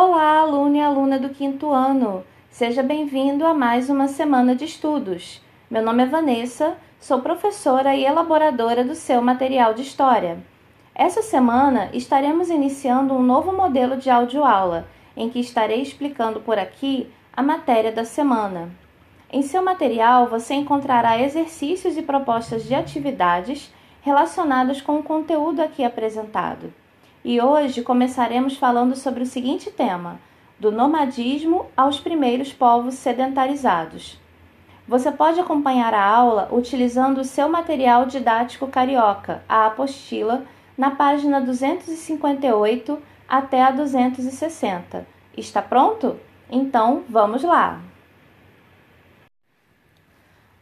Olá, aluno e aluna do quinto ano! Seja bem-vindo a mais uma semana de estudos. Meu nome é Vanessa, sou professora e elaboradora do seu material de história. Essa semana estaremos iniciando um novo modelo de audioaula, em que estarei explicando por aqui a matéria da semana. Em seu material você encontrará exercícios e propostas de atividades relacionadas com o conteúdo aqui apresentado. E hoje começaremos falando sobre o seguinte tema: do nomadismo aos primeiros povos sedentarizados. Você pode acompanhar a aula utilizando o seu material didático carioca, a apostila, na página 258 até a 260. Está pronto? Então, vamos lá!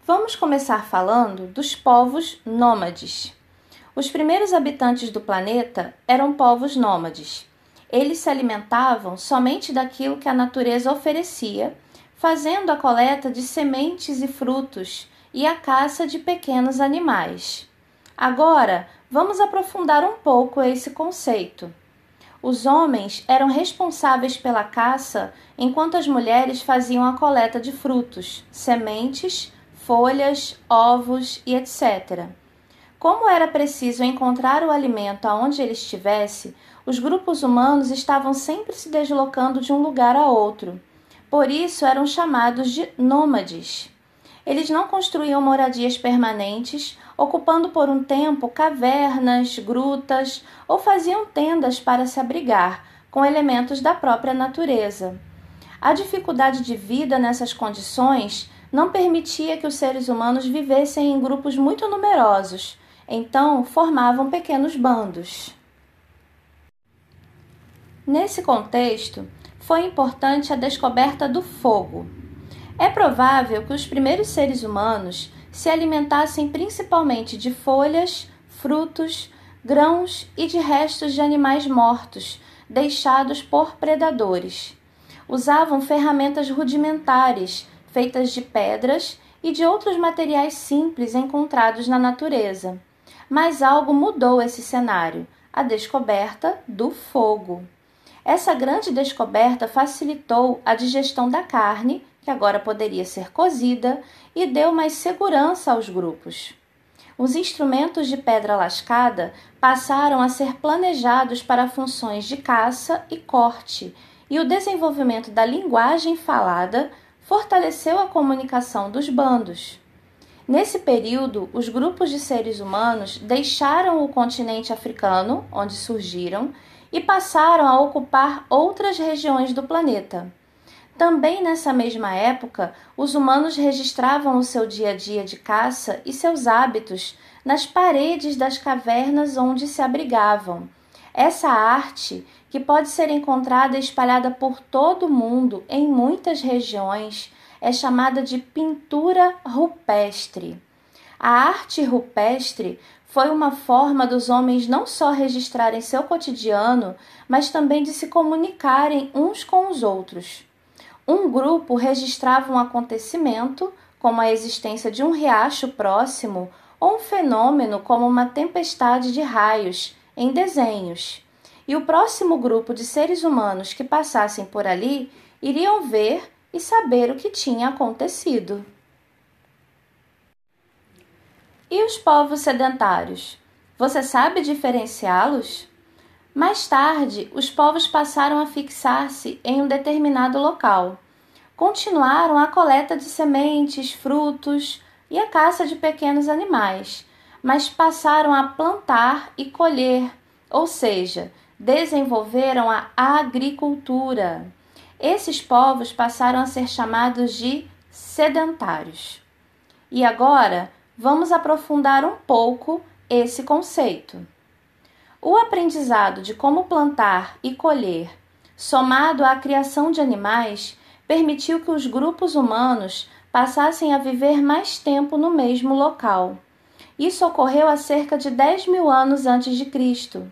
Vamos começar falando dos povos nômades. Os primeiros habitantes do planeta eram povos nômades. Eles se alimentavam somente daquilo que a natureza oferecia, fazendo a coleta de sementes e frutos e a caça de pequenos animais. Agora, vamos aprofundar um pouco esse conceito. Os homens eram responsáveis pela caça, enquanto as mulheres faziam a coleta de frutos, sementes, folhas, ovos e etc. Como era preciso encontrar o alimento aonde ele estivesse, os grupos humanos estavam sempre se deslocando de um lugar a outro. Por isso eram chamados de nômades. Eles não construíam moradias permanentes, ocupando por um tempo cavernas, grutas ou faziam tendas para se abrigar, com elementos da própria natureza. A dificuldade de vida nessas condições não permitia que os seres humanos vivessem em grupos muito numerosos então, formavam pequenos bandos. Nesse contexto, foi importante a descoberta do fogo. É provável que os primeiros seres humanos se alimentassem principalmente de folhas, frutos, grãos e de restos de animais mortos deixados por predadores. Usavam ferramentas rudimentares feitas de pedras e de outros materiais simples encontrados na natureza. Mas algo mudou esse cenário: a descoberta do fogo. Essa grande descoberta facilitou a digestão da carne, que agora poderia ser cozida, e deu mais segurança aos grupos. Os instrumentos de pedra lascada passaram a ser planejados para funções de caça e corte, e o desenvolvimento da linguagem falada fortaleceu a comunicação dos bandos. Nesse período, os grupos de seres humanos deixaram o continente africano, onde surgiram, e passaram a ocupar outras regiões do planeta. Também nessa mesma época, os humanos registravam o seu dia a dia de caça e seus hábitos nas paredes das cavernas onde se abrigavam. Essa arte, que pode ser encontrada espalhada por todo o mundo em muitas regiões, é chamada de pintura rupestre. A arte rupestre foi uma forma dos homens não só registrarem seu cotidiano, mas também de se comunicarem uns com os outros. Um grupo registrava um acontecimento, como a existência de um riacho próximo, ou um fenômeno como uma tempestade de raios, em desenhos. E o próximo grupo de seres humanos que passassem por ali iriam ver e saber o que tinha acontecido. E os povos sedentários? Você sabe diferenciá-los? Mais tarde, os povos passaram a fixar-se em um determinado local. Continuaram a coleta de sementes, frutos e a caça de pequenos animais, mas passaram a plantar e colher, ou seja, desenvolveram a agricultura. Esses povos passaram a ser chamados de sedentários. E agora vamos aprofundar um pouco esse conceito. O aprendizado de como plantar e colher, somado à criação de animais, permitiu que os grupos humanos passassem a viver mais tempo no mesmo local. Isso ocorreu há cerca de 10 mil anos antes de Cristo.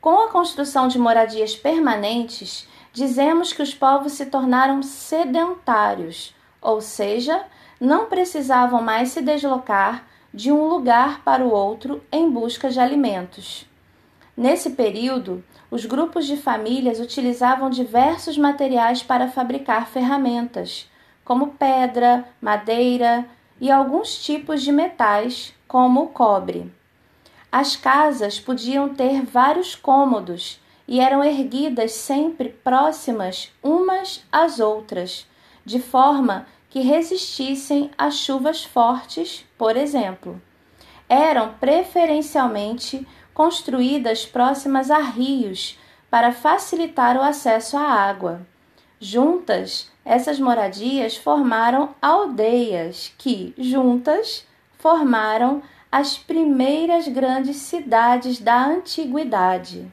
Com a construção de moradias permanentes, dizemos que os povos se tornaram sedentários, ou seja, não precisavam mais se deslocar de um lugar para o outro em busca de alimentos. Nesse período, os grupos de famílias utilizavam diversos materiais para fabricar ferramentas, como pedra, madeira e alguns tipos de metais, como o cobre. As casas podiam ter vários cômodos e eram erguidas sempre próximas umas às outras, de forma que resistissem a chuvas fortes, por exemplo. Eram preferencialmente construídas próximas a rios para facilitar o acesso à água. Juntas, essas moradias formaram aldeias que, juntas, formaram as primeiras grandes cidades da antiguidade.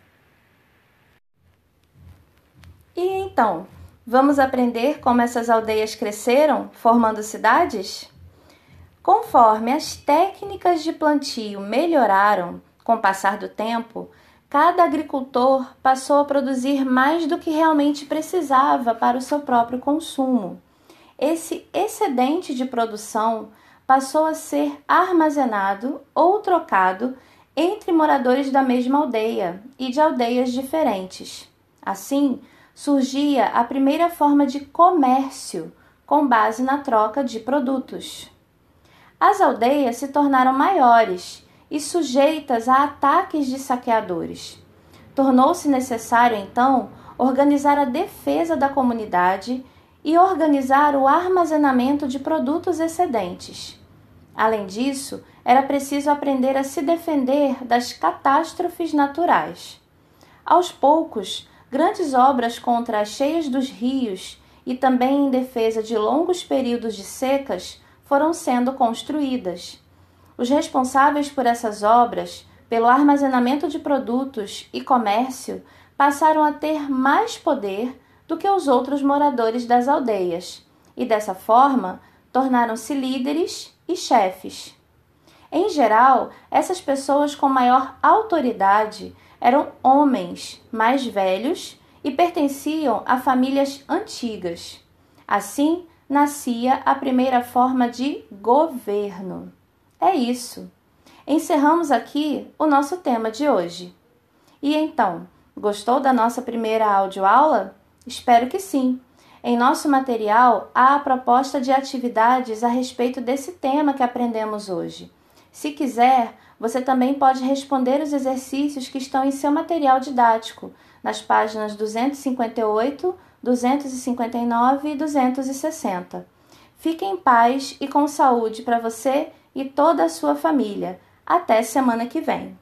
E então, vamos aprender como essas aldeias cresceram, formando cidades? Conforme as técnicas de plantio melhoraram, com o passar do tempo, cada agricultor passou a produzir mais do que realmente precisava para o seu próprio consumo. Esse excedente de produção passou a ser armazenado ou trocado entre moradores da mesma aldeia e de aldeias diferentes. Assim, surgia a primeira forma de comércio com base na troca de produtos. As aldeias se tornaram maiores e sujeitas a ataques de saqueadores. Tornou-se necessário, então, organizar a defesa da comunidade e organizar o armazenamento de produtos excedentes. Além disso, era preciso aprender a se defender das catástrofes naturais. Aos poucos, grandes obras contra as cheias dos rios e também em defesa de longos períodos de secas foram sendo construídas. Os responsáveis por essas obras, pelo armazenamento de produtos e comércio, passaram a ter mais poder do que os outros moradores das aldeias e, dessa forma, tornaram-se líderes e chefes. Em geral, essas pessoas com maior autoridade eram homens mais velhos e pertenciam a famílias antigas. Assim, nascia a primeira forma de governo. É isso. Encerramos aqui o nosso tema de hoje. E então, gostou da nossa primeira audioaula? Espero que sim. Em nosso material há a proposta de atividades a respeito desse tema que aprendemos hoje. Se quiser, você também pode responder os exercícios que estão em seu material didático, nas páginas 258, 259 e 260. Fique em paz e com saúde para você e toda a sua família. Até semana que vem.